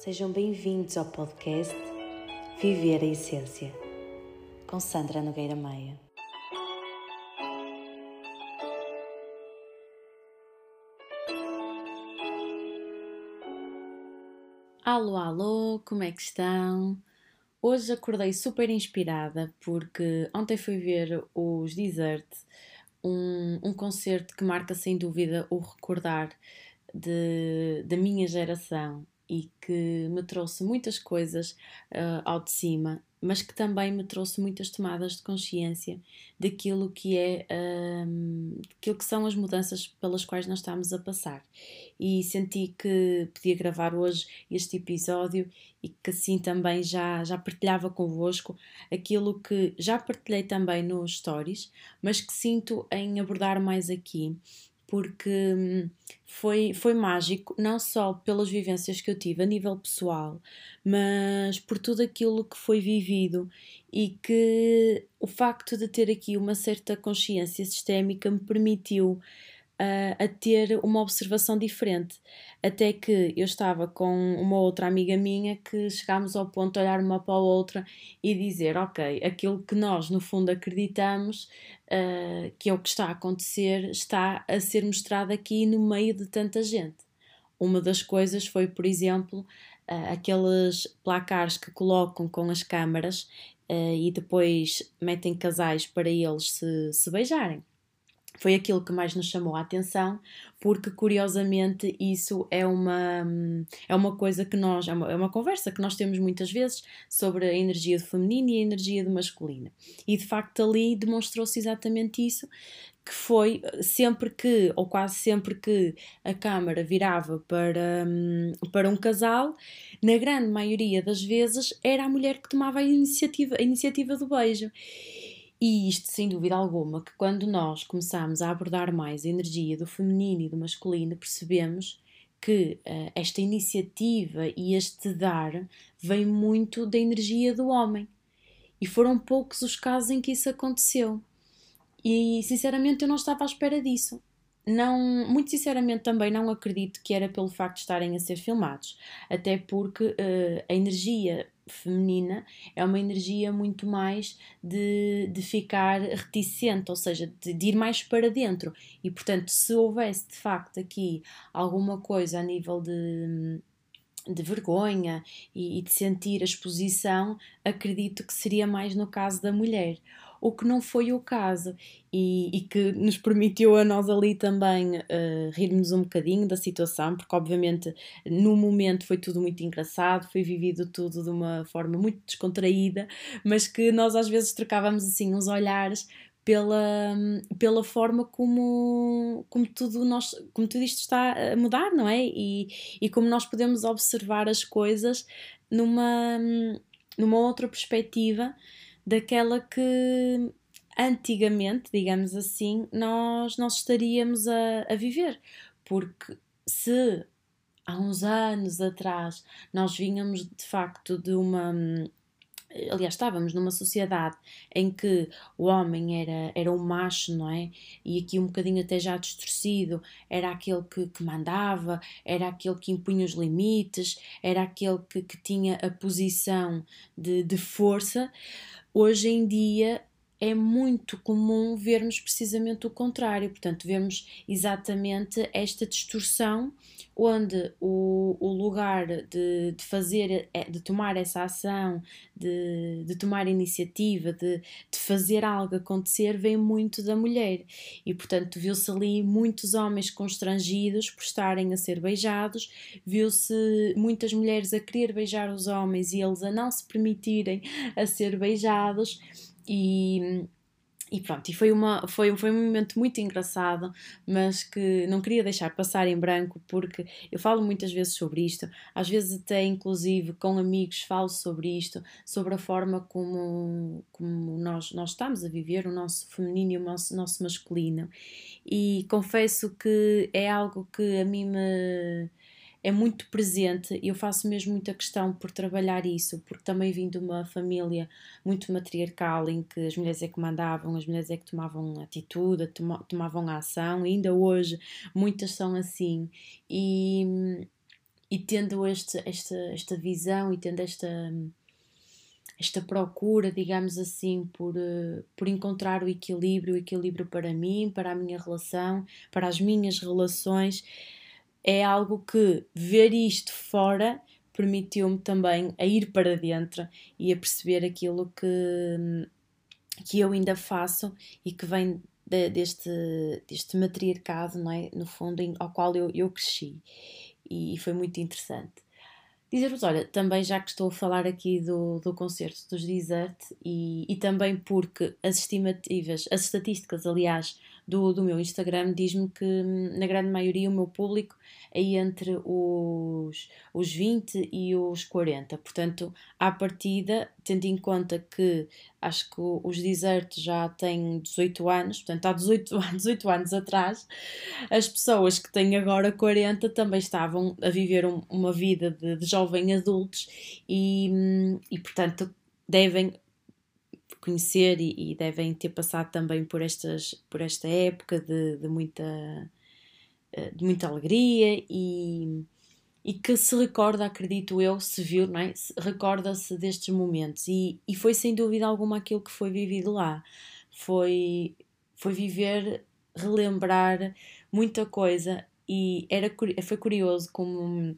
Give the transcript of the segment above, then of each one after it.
Sejam bem-vindos ao podcast Viver a Essência, com Sandra Nogueira Maia. Alô, alô, como é que estão? Hoje acordei super inspirada porque ontem fui ver os Desert, um, um concerto que marca sem dúvida o recordar de, da minha geração e que me trouxe muitas coisas uh, ao de cima, mas que também me trouxe muitas tomadas de consciência daquilo que é um, aquilo que são as mudanças pelas quais nós estamos a passar. E senti que podia gravar hoje este episódio e que assim também já, já partilhava convosco aquilo que já partilhei também nos stories, mas que sinto em abordar mais aqui porque hum, foi, foi mágico, não só pelas vivências que eu tive a nível pessoal, mas por tudo aquilo que foi vivido e que o facto de ter aqui uma certa consciência sistémica me permitiu a, a ter uma observação diferente. Até que eu estava com uma outra amiga minha que chegámos ao ponto de olhar uma para a outra e dizer: Ok, aquilo que nós no fundo acreditamos uh, que é o que está a acontecer está a ser mostrado aqui no meio de tanta gente. Uma das coisas foi, por exemplo, uh, aqueles placares que colocam com as câmaras uh, e depois metem casais para eles se, se beijarem foi aquilo que mais nos chamou a atenção, porque curiosamente isso é uma, é uma coisa que nós, é uma, é uma conversa que nós temos muitas vezes sobre a energia do feminino e a energia do masculino. E de facto ali demonstrou-se exatamente isso, que foi sempre que, ou quase sempre que a câmara virava para, para um casal, na grande maioria das vezes era a mulher que tomava a iniciativa, a iniciativa do beijo. E isto, sem dúvida alguma, que quando nós começamos a abordar mais a energia do feminino e do masculino, percebemos que uh, esta iniciativa e este dar vem muito da energia do homem. E foram poucos os casos em que isso aconteceu. E sinceramente eu não estava à espera disso. Não, muito sinceramente também não acredito que era pelo facto de estarem a ser filmados, até porque uh, a energia feminina é uma energia muito mais de, de ficar reticente, ou seja, de, de, ir mais para dentro. E portanto, se houvesse de facto aqui alguma coisa a nível de, de vergonha e, e de sentir a exposição, acredito que seria mais no caso da mulher o que não foi o caso e, e que nos permitiu a nós ali também uh, rirmos um bocadinho da situação, porque obviamente no momento foi tudo muito engraçado, foi vivido tudo de uma forma muito descontraída, mas que nós às vezes trocávamos assim uns olhares pela, pela forma como, como, tudo nós, como tudo isto está a mudar, não é? E, e como nós podemos observar as coisas numa, numa outra perspectiva daquela que antigamente, digamos assim, nós, nós estaríamos a, a viver. Porque se há uns anos atrás nós vínhamos de facto de uma aliás, estávamos numa sociedade em que o homem era, era um macho, não é? E aqui um bocadinho até já distorcido, era aquele que, que mandava, era aquele que impunha os limites, era aquele que, que tinha a posição de, de força. Hoje em dia é muito comum vermos precisamente o contrário, portanto, vemos exatamente esta distorção onde o, o lugar de, de fazer, é, de tomar essa ação, de, de tomar iniciativa, de, de fazer algo acontecer, vem muito da mulher. E, portanto, viu-se ali muitos homens constrangidos por estarem a ser beijados, viu-se muitas mulheres a querer beijar os homens e eles a não se permitirem a ser beijados e, e pronto, e foi, uma, foi, foi um momento muito engraçado, mas que não queria deixar passar em branco, porque eu falo muitas vezes sobre isto, às vezes até inclusive com amigos falo sobre isto, sobre a forma como, como nós, nós estamos a viver o nosso feminino e o nosso, nosso masculino. E confesso que é algo que a mim me é muito presente e eu faço mesmo muita questão por trabalhar isso, porque também vim de uma família muito matriarcal em que as mulheres é que mandavam, as mulheres é que tomavam atitude, tomavam ação, ainda hoje muitas são assim. E, e tendo este, esta, esta visão e tendo esta, esta procura, digamos assim, por, por encontrar o equilíbrio, o equilíbrio para mim, para a minha relação, para as minhas relações, é algo que ver isto fora permitiu-me também a ir para dentro e a perceber aquilo que, que eu ainda faço e que vem de, deste, deste matriarcado, não é? no fundo, em, ao qual eu, eu cresci. E, e foi muito interessante. Dizer-vos, olha, também já que estou a falar aqui do, do concerto dos Desert e, e também porque as estimativas, as estatísticas, aliás, do, do meu Instagram diz-me que na grande maioria o meu público é entre os, os 20 e os 40. Portanto, à partida, tendo em conta que acho que os desertos já têm 18 anos, portanto, há 18, 18 anos atrás, as pessoas que têm agora 40 também estavam a viver um, uma vida de, de jovem adultos e, e, portanto, devem conhecer e, e, devem ter passado também por, estas, por esta época de, de muita, eh, de muita alegria e, e que se recorda, acredito eu, se viu, é? recorda-se destes momentos e, e foi sem dúvida alguma aquilo que foi vivido lá. Foi, foi viver, relembrar muita coisa e era, foi curioso como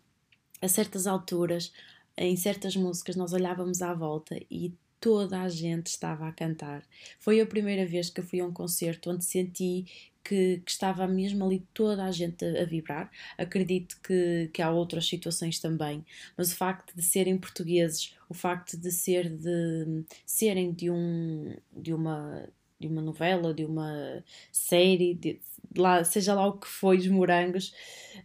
a certas alturas, em certas músicas, nós olhávamos à volta e toda a gente estava a cantar. Foi a primeira vez que eu fui a um concerto onde senti que, que estava mesmo ali toda a gente a, a, vibrar. Acredito que, que há outras situações também, mas o facto de serem portugueses, o facto de ser de serem de um de uma de uma novela, de uma série, de, lá, seja lá o que foi, os morangos,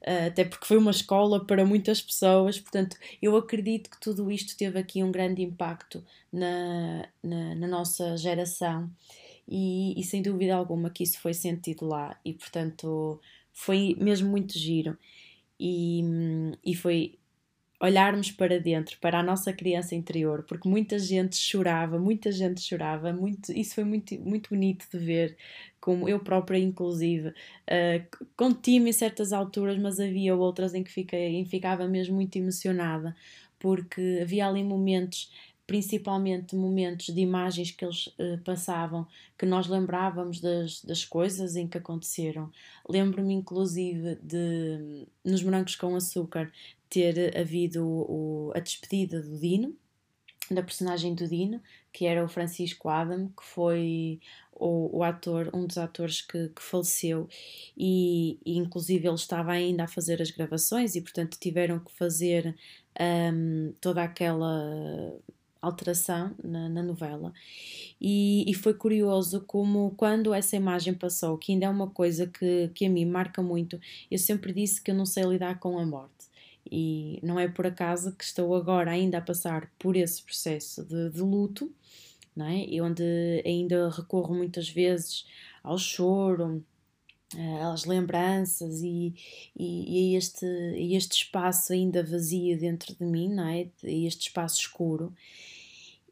uh, até porque foi uma escola para muitas pessoas, portanto, eu acredito que tudo isto teve aqui um grande impacto na, na, na nossa geração e, e, sem dúvida alguma que isso foi sentido lá e, portanto, foi mesmo muito giro. E, e foi olharmos para dentro, para a nossa criança interior, porque muita gente chorava, muita gente chorava, muito, isso foi muito, muito bonito de ver, como eu própria, inclusive, uh, contive em certas alturas, mas havia outras em que fiquei, em ficava mesmo muito emocionada, porque havia ali momentos principalmente momentos de imagens que eles uh, passavam, que nós lembrávamos das, das coisas em que aconteceram. Lembro-me, inclusive, de nos Brancos com Açúcar ter havido o, a despedida do Dino, da personagem do Dino, que era o Francisco Adam, que foi o, o ator, um dos atores que, que faleceu, e, e, inclusive ele estava ainda a fazer as gravações e, portanto, tiveram que fazer um, toda aquela alteração na, na novela. E, e, foi curioso como, quando essa imagem passou, que ainda é uma coisa que, que a mim marca muito, eu sempre disse que eu não sei lidar com a morte. E não é por acaso que estou agora ainda a passar por esse processo de, de luto, não é? e onde ainda recorro muitas vezes ao choro, às lembranças e, e, e, este, este espaço ainda vazio dentro de mim, não é? este espaço escuro.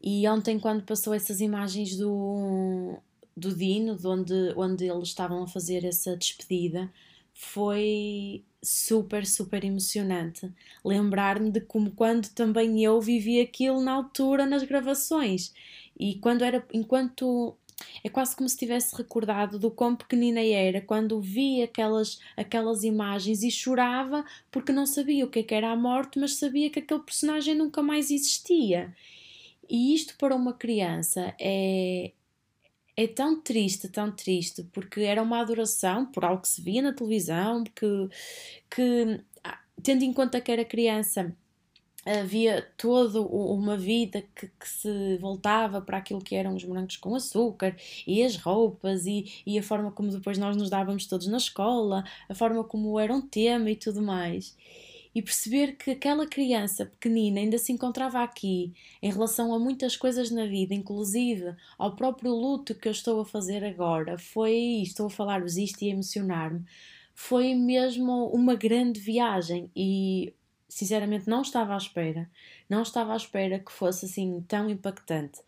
E ontem, quando passou essas imagens do, do Dino, de onde, onde eles estavam a fazer essa despedida, foi super, super emocionante. Lembrar-me de como quando também eu vivi aquilo na altura nas gravações. E quando era, enquanto é quase como se tivesse recordado do quão pequenina era quando vi aquelas, aquelas imagens e chorava porque não sabia o que, é que era a morte, mas sabia que aquele personagem nunca mais existia. E isto para uma criança é, é tão triste, tão triste, porque era uma adoração por algo que se via na televisão, que, que ah, tendo em conta que era criança, havia toda uma vida que, que, se voltava para aquilo que eram os morangos com açúcar e as roupas e, e a forma como depois nós nos dávamos todos na escola, a forma como era um tema e tudo mais. E perceber que aquela criança pequenina ainda se encontrava aqui em relação a muitas coisas na vida, inclusive ao próprio luto que eu estou a fazer agora, foi, estou a falar-vos isto e a emocionar-me, foi mesmo uma grande viagem. E sinceramente não estava à espera, não estava à espera que fosse assim tão impactante.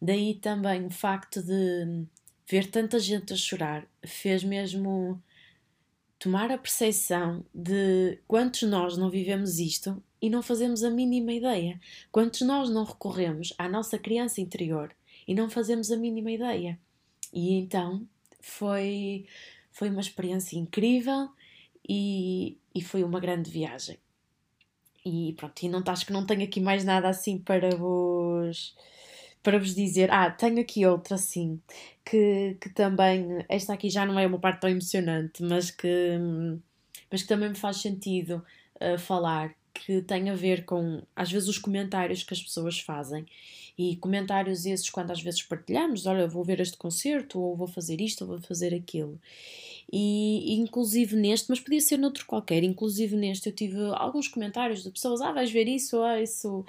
Daí também o facto de ver tanta gente a chorar fez mesmo tomar a percepção de quantos nós não vivemos isto e não fazemos a mínima ideia. Quantos nós não recorremos à nossa criança interior e não fazemos a mínima ideia. E então foi, foi uma experiência incrível e, e foi uma grande viagem. E pronto, e não acho que não tenho aqui mais nada assim para vos para vos dizer. Ah, tenho aqui outra assim, que, que também, esta aqui já não é uma parte tão emocionante, mas que, mas que também me faz sentido uh, falar, que tem a ver com, às vezes, os comentários que as pessoas fazem. E comentários esses, quando às vezes partilhamos, olha, vou ver este concerto, ou vou fazer isto, ou vou fazer aquilo. E inclusive neste, mas podia ser noutro qualquer, inclusive neste eu tive alguns comentários de pessoas, ah, vais ver isso, ah, isso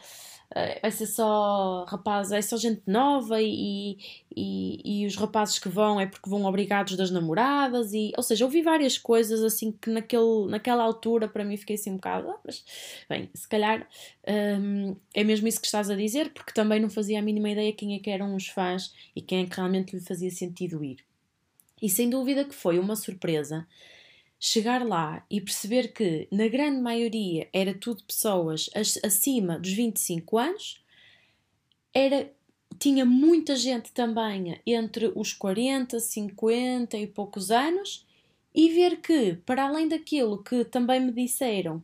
uh, vai ser só rapazes, é só gente nova e, e, e, os rapazes que vão é porque vão obrigados das namoradas e, ou seja, ouvi várias coisas assim que naquele, naquela altura para mim fiquei assim um bocado, ah, mas bem, se calhar um, é mesmo isso que estás a dizer, porque também não fazia a mínima ideia quem é que eram os fãs e quem é que realmente lhe fazia sentido ir. E sem dúvida que foi uma surpresa chegar lá e perceber que, na grande maioria, era tudo pessoas acima dos 25 anos, era, tinha muita gente também entre os 40, 50 e poucos anos, e ver que, para além daquilo que também me disseram,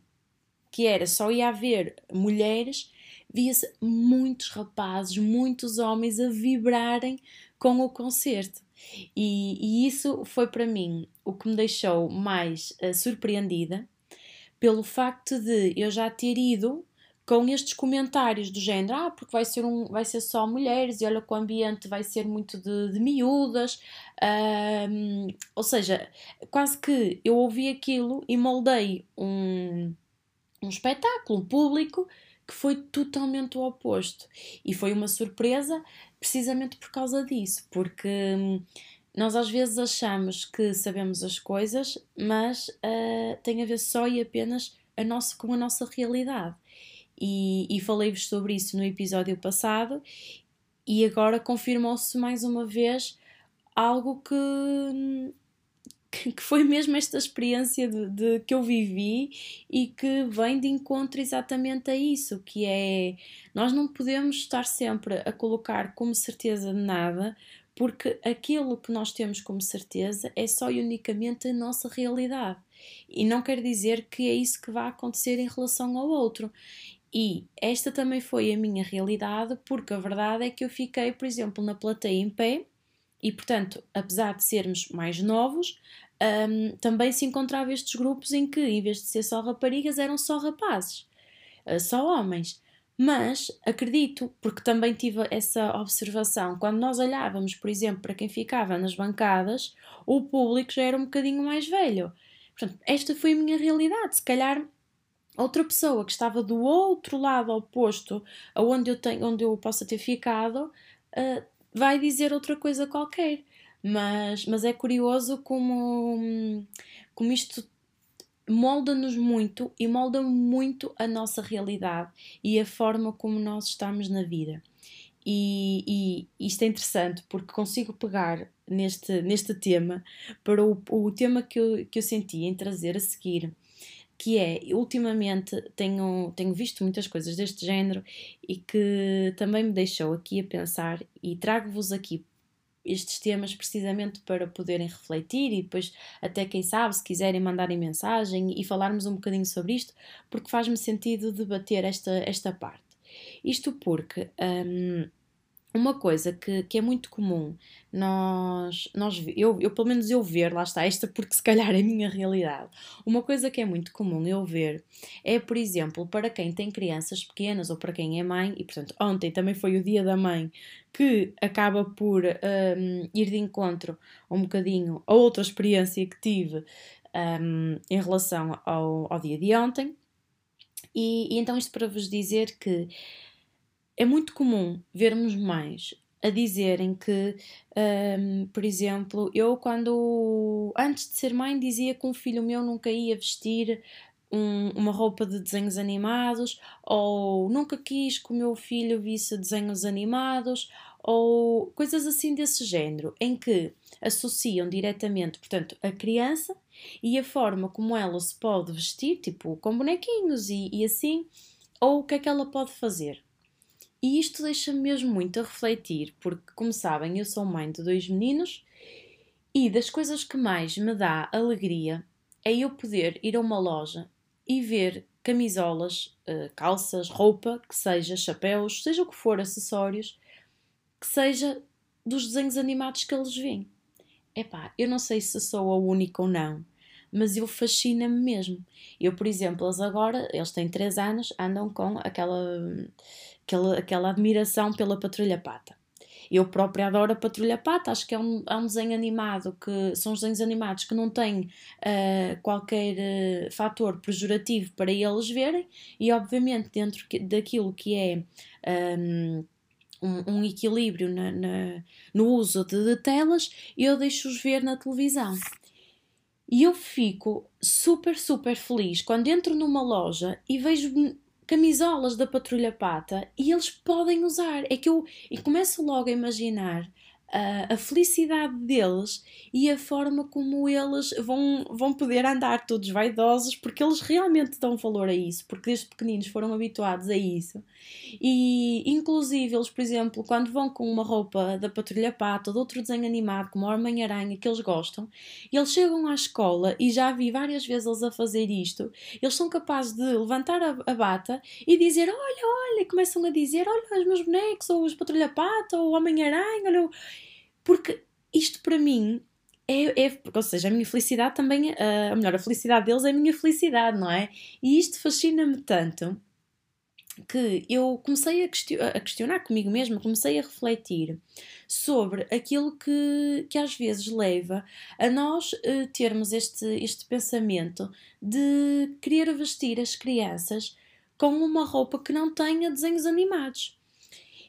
que era só ia haver mulheres, via-se muitos rapazes, muitos homens a vibrarem com o concerto. E, e isso foi para mim o que me deixou mais uh, surpreendida pelo facto de eu já ter ido com estes comentários do género, ah, porque vai ser, um, vai ser só mulheres e olha que o ambiente vai ser muito de, de miúdas, um, ou seja, quase que eu ouvi aquilo e moldei um, um espetáculo público que foi totalmente o oposto. E foi uma surpresa precisamente por causa disso, porque hum, nós às vezes achamos que sabemos as coisas, mas uh, tem a ver só e apenas a nossa, com a nossa realidade. E, e falei-vos sobre isso no episódio passado, e agora confirmou-se mais uma vez algo que hum, que foi mesmo esta experiência de, de, que eu vivi e que vem de encontro exatamente a isso, que é nós não podemos estar sempre a colocar como certeza de nada, porque aquilo que nós temos como certeza é só e unicamente a nossa realidade. E não quer dizer que é isso que vai acontecer em relação ao outro. E esta também foi a minha realidade, porque a verdade é que eu fiquei, por exemplo, na plateia em pé, e portanto, apesar de sermos mais novos, um, também se encontrava estes grupos em que, em vez de ser só raparigas, eram só rapazes, uh, só homens. Mas acredito, porque também tive essa observação, quando nós olhávamos, por exemplo, para quem ficava nas bancadas, o público já era um bocadinho mais velho. Portanto, esta foi a minha realidade. Se calhar outra pessoa que estava do outro lado oposto aonde eu tenho, onde eu possa ter ficado, uh, vai dizer outra coisa qualquer. Mas, mas é curioso como, como isto molda-nos muito e molda muito a nossa realidade e a forma como nós estamos na vida. E, e isto é interessante porque consigo pegar neste, neste tema para o, o tema que eu, que eu senti em trazer a seguir, que é, ultimamente tenho, tenho visto muitas coisas deste género e que também me deixou aqui a pensar e trago-vos aqui estes temas precisamente para poderem refletir e depois, até quem sabe, se quiserem mandarem mensagem e falarmos um bocadinho sobre isto, porque faz-me sentido debater esta, esta parte. Isto porque. Um, uma coisa que, que é muito comum nós, nós eu, eu pelo menos eu ver, lá está, esta porque se calhar é a minha realidade. Uma coisa que é muito comum eu ver é, por exemplo, para quem tem crianças pequenas ou para quem é mãe, e portanto ontem também foi o dia da mãe, que acaba por um, ir de encontro um bocadinho a outra experiência que tive um, em relação ao, ao dia de ontem. E, e então isto para vos dizer que é muito comum vermos mães a dizerem que, um, por exemplo, eu quando antes de ser mãe dizia que um filho meu nunca ia vestir um, uma roupa de desenhos animados, ou nunca quis que o meu filho visse desenhos animados, ou coisas assim desse género, em que associam diretamente, portanto, a criança e a forma como ela se pode vestir, tipo com bonequinhos e, e assim, ou o que é que ela pode fazer. E isto deixa-me mesmo muito a refletir, porque, como sabem, eu sou mãe de dois meninos e das coisas que mais me dá alegria é eu poder ir a uma loja e ver camisolas, eh, calças, roupa, que seja chapéus, seja o que for, acessórios, que seja dos desenhos animados que eles veem. Epá, eu não sei se sou a única ou não, mas eu fascina-me mesmo. Eu, por exemplo, eles agora, eles têm 3 anos, andam com aquela, aquela, aquela admiração pela Patrulha Pata. Eu própria adoro a Patrulha Pata, acho que é um, é um desenho animado que são os desenhos animados que não têm uh, qualquer uh, fator pejorativo para eles verem, e obviamente dentro daquilo que é. Um, um, um equilíbrio na, na, no uso de, de telas, eu deixo-os ver na televisão. E eu fico super, super feliz quando entro numa loja e vejo camisolas da Patrulha Pata e eles podem usar. É que eu e começo logo a imaginar a, a felicidade deles e a forma como eles vão, vão poder andar todos vaidosos, porque eles realmente dão valor a isso, porque desde pequeninos foram habituados a isso. E, inclusive, eles, por exemplo, quando vão com uma roupa da Patrulha Pata ou de outro desenho animado, como a Homem-Aranha, que eles gostam, eles chegam à escola e já vi várias vezes eles a fazer isto, eles são capazes de levantar a, a bata e dizer: Olha, olha, começam a dizer: Olha, os meus bonecos, ou os Patrulha Pata, ou o Homem-Aranha, olha. Porque isto para mim é, é, ou seja, a minha felicidade também, uh, melhor, a felicidade deles é a minha felicidade, não é? E isto fascina-me tanto que eu comecei a, question a, questionar comigo mesma, comecei a refletir sobre aquilo que, que às vezes leva a nós uh, termos este, este pensamento de querer vestir as crianças com uma roupa que não tenha desenhos animados.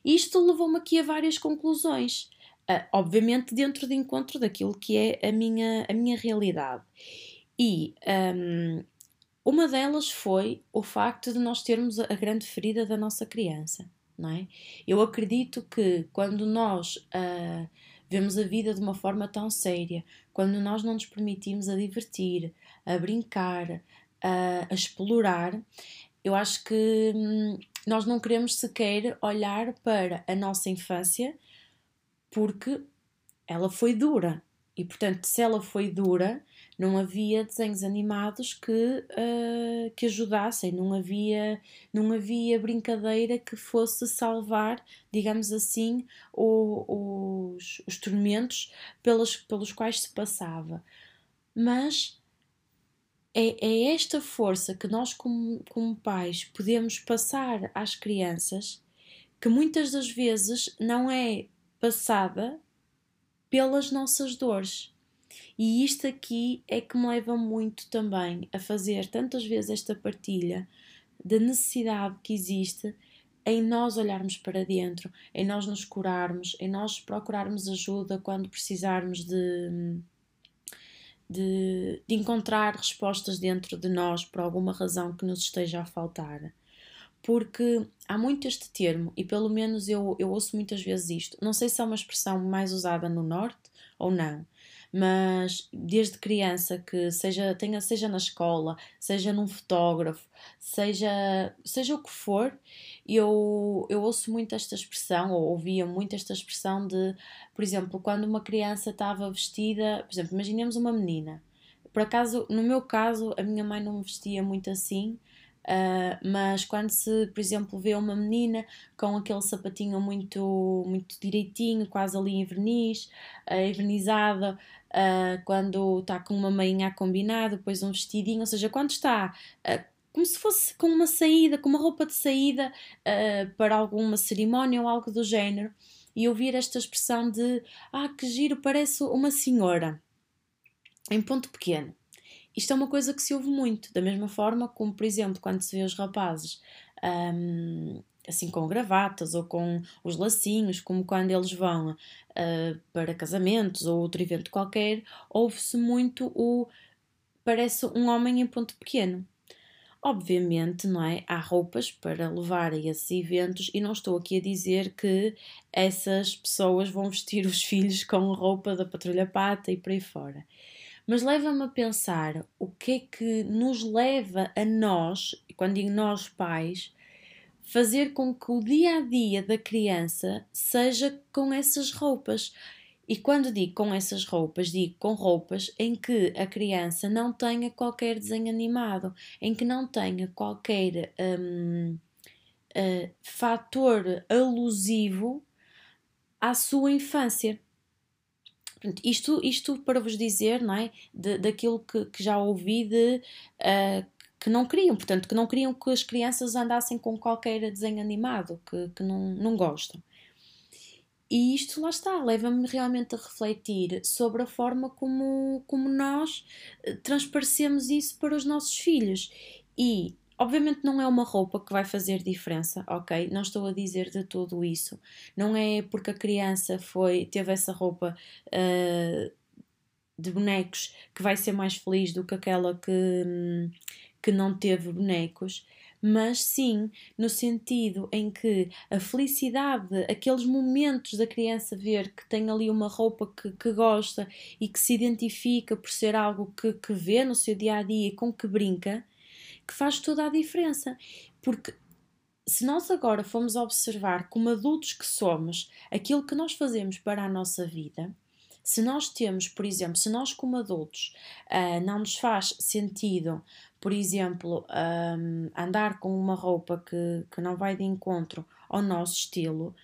Isto levou-me aqui a várias conclusões. Uh, obviamente dentro de encontro daquilo que é a minha, a minha realidade. E um, uma delas foi o facto de nós termos a grande ferida da nossa criança, não é? Eu acredito que quando nós uh, vemos a vida de uma forma tão séria, quando nós não nos permitimos a divertir, a brincar, a, a explorar, eu acho que hum, nós não queremos sequer olhar para a nossa infância porque ela foi dura. E portanto, se ela foi dura, não havia desenhos animados que, uh, que ajudassem, não havia, não havia brincadeira que fosse salvar, digamos assim, o, os, os tormentos pelos, pelos quais se passava. Mas é, é esta força que nós, como, como pais, podemos passar às crianças que muitas das vezes não é passada pelas nossas dores. E isto aqui é que me leva muito também a fazer tantas vezes esta partilha da necessidade que existe em nós olharmos para dentro, em nós nos curarmos, em nós procurarmos ajuda quando precisarmos de, de, de encontrar respostas dentro de nós por alguma razão que nos esteja a faltar porque há muito este termo, e pelo menos eu, eu ouço muitas vezes isto. Não sei se é uma expressão mais usada no Norte ou não, mas desde criança que seja, tenha, seja na escola, seja num fotógrafo, seja, seja o que for, eu, eu ouço muito esta expressão, ou ouvia muito esta expressão de, por exemplo, quando uma criança estava vestida, por exemplo, imaginemos uma menina. Por acaso, no meu caso, a minha mãe não me vestia muito assim, Uh, mas quando se, por exemplo, vê uma menina com aquele sapatinho muito, muito direitinho, quase ali em verniz, uh, envernizada, uh, quando está com uma meinha a combinar, depois um vestidinho, ou seja, quando está como se fosse com uma saída, com uma roupa de saída para alguma cerimónia ou algo do género, e ouvir esta expressão de ah, que giro, parece uma senhora, em ponto pequeno. Isto é uma coisa que se ouve muito, da mesma forma como, por exemplo, quando se vê os rapazes um, assim com gravatas ou com os lacinhos, como quando eles vão uh, para casamentos ou outro evento qualquer, ouve-se muito o parece um homem em ponto pequeno. Obviamente, não é? Há roupas para levar a esses eventos e não estou aqui a dizer que essas pessoas vão vestir os filhos com roupa da patrulha pata e por aí fora. Mas leva-me a pensar o que é que nos leva a nós, quando digo nós pais, fazer com que o dia a dia da criança seja com essas roupas. E quando digo com essas roupas, digo com roupas em que a criança não tenha qualquer desenho animado, em que não tenha qualquer um, uh, fator alusivo à sua infância. Isto, isto para vos dizer, não é? De, daquilo que, que já ouvi de uh, que não queriam, portanto, que não queriam que as crianças andassem com qualquer desenho animado, que, que não, não gostam. E isto lá está, leva-me realmente a refletir sobre a forma como, como nós eh, transparecemos isso para os nossos filhos. E, obviamente, não é uma roupa que vai fazer diferença, ok? Não estou a dizer de tudo isso. Não é porque a criança foi teve essa roupa uh, de bonecos que vai ser mais feliz do que aquela que, que não teve bonecos mas sim no sentido em que a felicidade, aqueles momentos da criança ver que tem ali uma roupa que, que gosta e que se identifica por ser algo que, que vê no seu dia a dia e com que brinca, que faz toda a diferença. Porque se nós agora formos observar como adultos que somos aquilo que nós fazemos para a nossa vida, se nós temos, por exemplo, se nós como adultos uh, não nos faz sentido por exemplo, um, andar com uma roupa que, que não vai de encontro ao nosso estilo,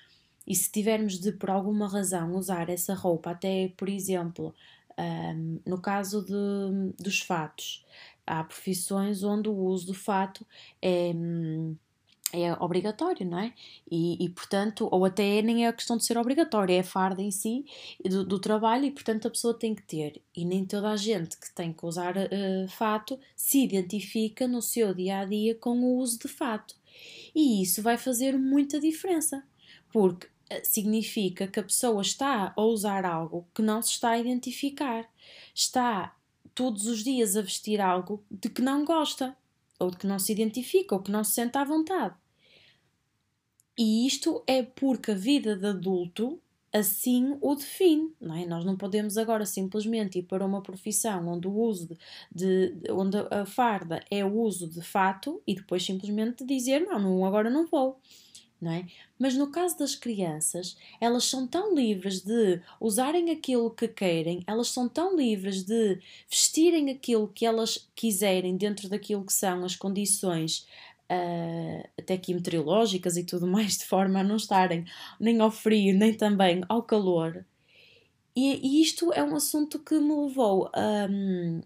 e se tivermos de, por alguma razão, usar essa roupa, até, por exemplo, um, no caso de, dos fatos, há profissões onde o uso do fato é. Um, é obrigatório, não é? E, e, portanto, ou até nem é a questão de ser obrigatório, é a farda em si do, do, trabalho e, portanto, a pessoa tem que ter. E nem toda a gente que tem que usar uh, fato se identifica no seu dia a dia com o uso de fato. E isso vai fazer muita diferença, porque uh, significa que a pessoa está a usar algo que não se está a identificar, está todos os dias a vestir algo de que não gosta ou de que não se identifica, ou que não se sente à vontade. E isto é porque a vida de adulto assim o define, não é? Nós não podemos agora simplesmente ir para uma profissão onde o uso de, de onde a farda é o uso de fato e depois simplesmente dizer não, não agora não vou. Não é? Mas no caso das crianças, elas são tão livres de usarem aquilo que querem, elas são tão livres de vestirem aquilo que elas quiserem dentro daquilo que são as condições uh, até aqui meteorológicas e tudo mais, de forma a não estarem nem ao frio, nem também ao calor. E, e isto é um assunto que me levou a. Um,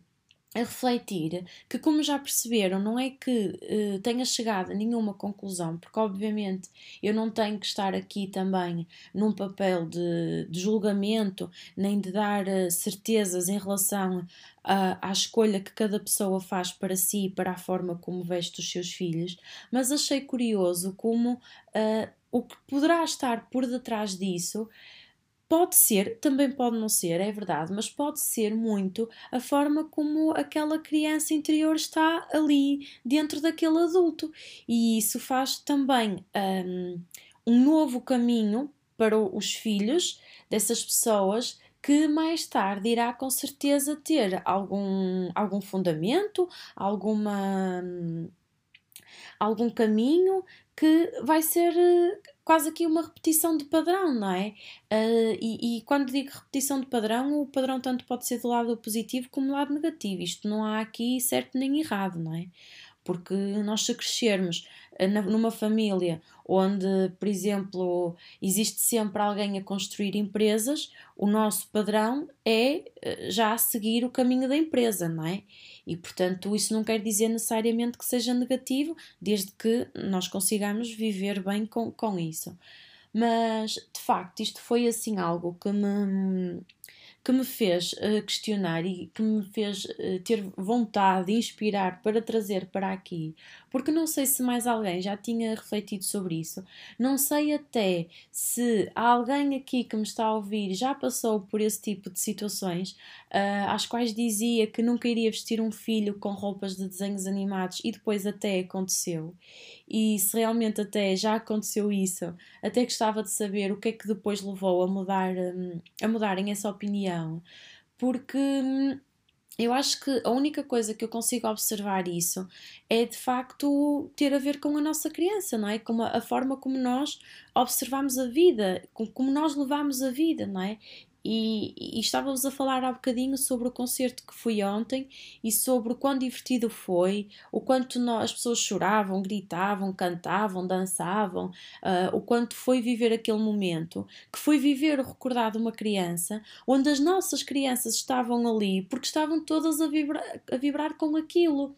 a refletir que, como já perceberam, não é que uh, tenha chegado a nenhuma conclusão, porque obviamente eu não tenho que estar aqui também num papel de, de julgamento, nem de dar uh, certezas em relação uh, à escolha que cada pessoa faz para si e para a forma como veste os seus filhos, mas achei curioso como o que poderá estar por detrás disso Pode ser, também pode não ser, é verdade, mas pode ser muito a forma como aquela criança interior está ali dentro daquele adulto. E isso faz também um, um novo caminho para os filhos dessas pessoas que mais tarde irá com certeza ter algum, algum fundamento, alguma, hum, algum caminho que vai ser quase aqui uma repetição de padrão, não é? Uh, e, e, quando digo repetição de padrão, o padrão tanto pode ser do lado positivo como do lado negativo. Isto não há aqui certo nem errado, não é? Porque nós, se crescermos eh, numa família onde, por exemplo, existe sempre alguém a construir empresas, o nosso padrão é eh, já seguir o caminho da empresa, não é? E, portanto, isso não quer dizer necessariamente que seja negativo, desde que nós consigamos viver bem com, com isso. Mas, de facto, isto foi assim algo que me que me fez uh, questionar e que me fez uh, ter vontade de inspirar para trazer para aqui, porque não sei se mais alguém já tinha refletido sobre isso, não sei até se alguém aqui que me está a ouvir já passou por esse tipo de situações, uh, às quais dizia que nunca iria vestir um filho com roupas de desenhos animados e depois até aconteceu. E se realmente até já aconteceu isso, até gostava de saber o que é que depois levou a mudar um, a mudarem essa opinião, porque hum, eu acho que a única coisa que eu consigo observar isso é de facto ter a ver com a nossa criança, não é? Com a, forma como nós observamos a vida, com, como nós levamos a vida, não é? E, e, estávamos a falar há bocadinho sobre o concerto que fui ontem e sobre o quão divertido foi, o quanto nós, as pessoas choravam, gritavam, cantavam, dançavam, uh, o quanto foi viver aquele momento, que foi viver o recordar de uma criança, onde as nossas crianças estavam ali porque estavam todas a vibrar, a vibrar com aquilo.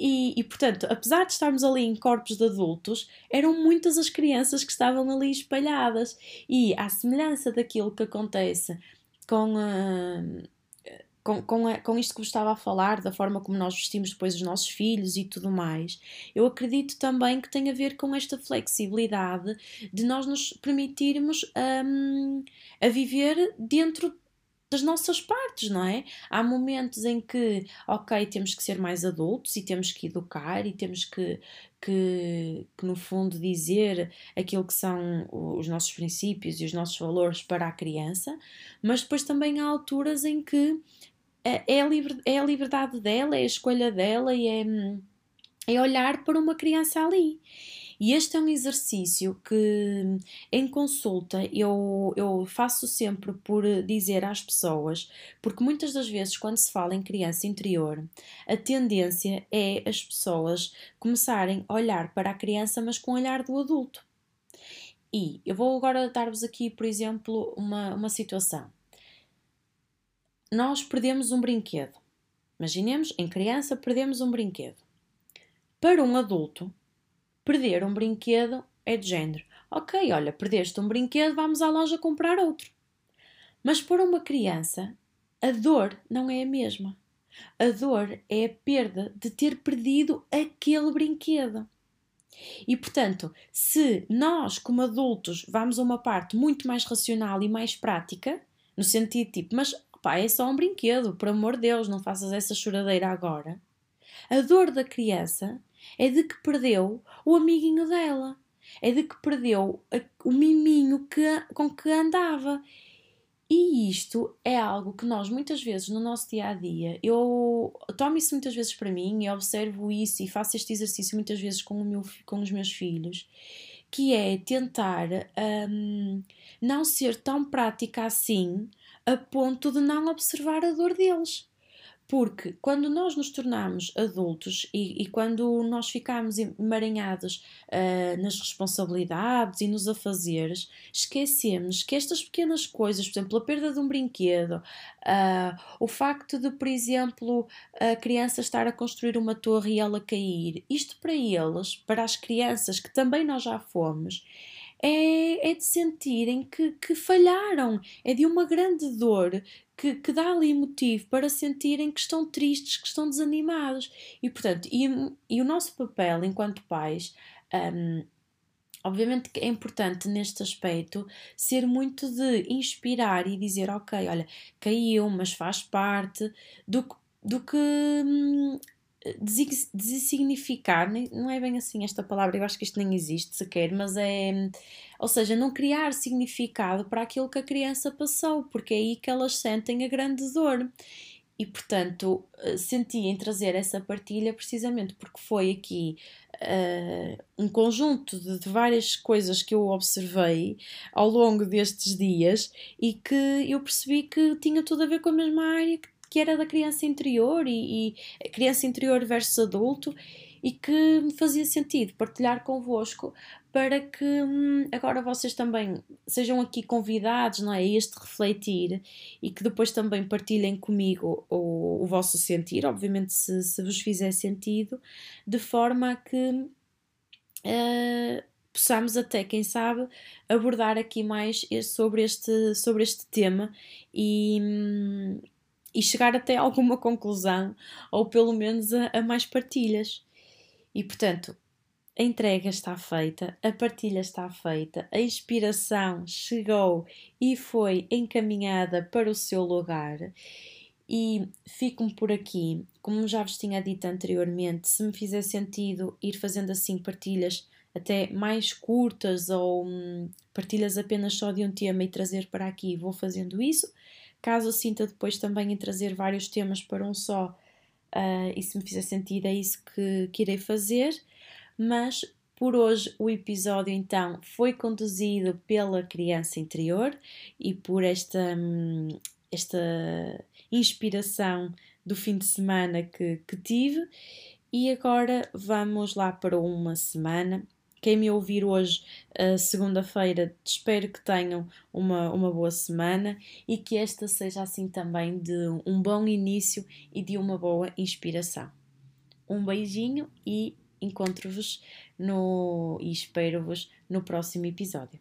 E, e, portanto, apesar de estarmos ali em corpos de adultos, eram muitas as crianças que estavam ali espalhadas. E, à semelhança daquilo que acontece com, uh, com, com, a, com isto que vos estava a falar, da forma como nós vestimos depois os nossos filhos e tudo mais, eu acredito também que tem a ver com esta flexibilidade de nós nos permitirmos um, a viver dentro das nossas partes, não é? Há momentos em que, ok, temos que ser mais adultos e temos que educar e temos que, que, que, no fundo, dizer aquilo que são os nossos princípios e os nossos valores para a criança, mas depois também há alturas em que é, a, liber, é a liberdade dela, é a escolha dela e é, é olhar para uma criança ali. E este é um exercício que em consulta eu, eu faço sempre por dizer às pessoas, porque muitas das vezes, quando se fala em criança interior, a tendência é as pessoas começarem a olhar para a criança, mas com o olhar do adulto. E eu vou agora dar-vos aqui, por exemplo, uma, uma situação. Nós perdemos um brinquedo. Imaginemos, em criança, perdemos um brinquedo. Para um adulto, Perder um brinquedo é de género. Ok, olha, perdeste um brinquedo, vamos à loja comprar outro. Mas para uma criança, a dor não é a mesma. A dor é a perda de ter perdido aquele brinquedo. E portanto, se nós, como adultos, vamos a uma parte muito mais racional e mais prática, no sentido tipo, mas pá, é só um brinquedo, por amor de Deus, não faças essa choradeira agora. A dor da criança é de que perdeu o amiguinho dela, é de que perdeu o miminho que, com que andava. E isto é algo que nós muitas vezes no nosso dia a dia, eu tomo isso muitas vezes para mim e observo isso e faço este exercício muitas vezes com, meu, com os meus filhos, que é tentar um, não ser tão prática assim a ponto de não observar a dor deles. Porque quando nós nos tornamos adultos e, e quando nós ficamos emaranhados uh, nas responsabilidades e nos afazeres, esquecemos que estas pequenas coisas, por exemplo, a perda de um brinquedo, uh, o facto de, por exemplo, a criança estar a construir uma torre e ela cair, isto para eles, para as crianças que também nós já fomos, é, é de sentirem que, que falharam, é de uma grande dor que, que, dá ali motivo para sentirem que estão tristes, que estão desanimados. E, portanto, e, e o nosso papel enquanto pais. Um, Obviamente que é importante neste aspecto ser muito de inspirar e dizer, ok, olha, caiu, mas faz parte, do, do que hum, designificar, não é bem assim esta palavra, eu acho que isto nem existe sequer, mas é, ou seja, não criar significado para aquilo que a criança passou, porque é aí que elas sentem a grande dor. E portanto, eh, senti em trazer essa partilha precisamente porque foi aqui uh, um conjunto de, de, várias coisas que eu observei ao longo destes dias e que eu percebi que tinha tudo a ver com a mesma área que que era da criança interior e, e criança interior versus adulto e que me fazia sentido partilhar convosco para que hum, agora vocês também sejam aqui convidados não é, a este refletir e que depois também partilhem comigo o, o vosso sentir, obviamente se, se vos fizer sentido, de forma a que uh, possamos até, quem sabe, abordar aqui mais sobre este, sobre este tema e, hum, e chegar até alguma conclusão ou pelo menos a, a mais partilhas. E portanto, a entrega está feita, a partilha está feita, a inspiração chegou e foi encaminhada para o seu lugar. E fico-me por aqui, como já vos tinha dito anteriormente, se me fizer sentido ir fazendo assim partilhas até mais curtas ou hum, partilhas apenas só de um tema e trazer para aqui, vou fazendo isso. Caso sinta depois também em trazer vários temas para um só, uh, e se me fizer sentido, é isso que, que irei fazer. Mas por hoje o episódio então foi conduzido pela criança interior e por esta, hum, esta inspiração do fim de semana que, que tive. E agora vamos lá para uma semana. Quem me ouvir hoje, segunda-feira, espero que tenham uma, uma boa semana e que esta seja assim também de um bom início e de uma boa inspiração. Um beijinho e encontro-vos no e espero-vos no próximo episódio.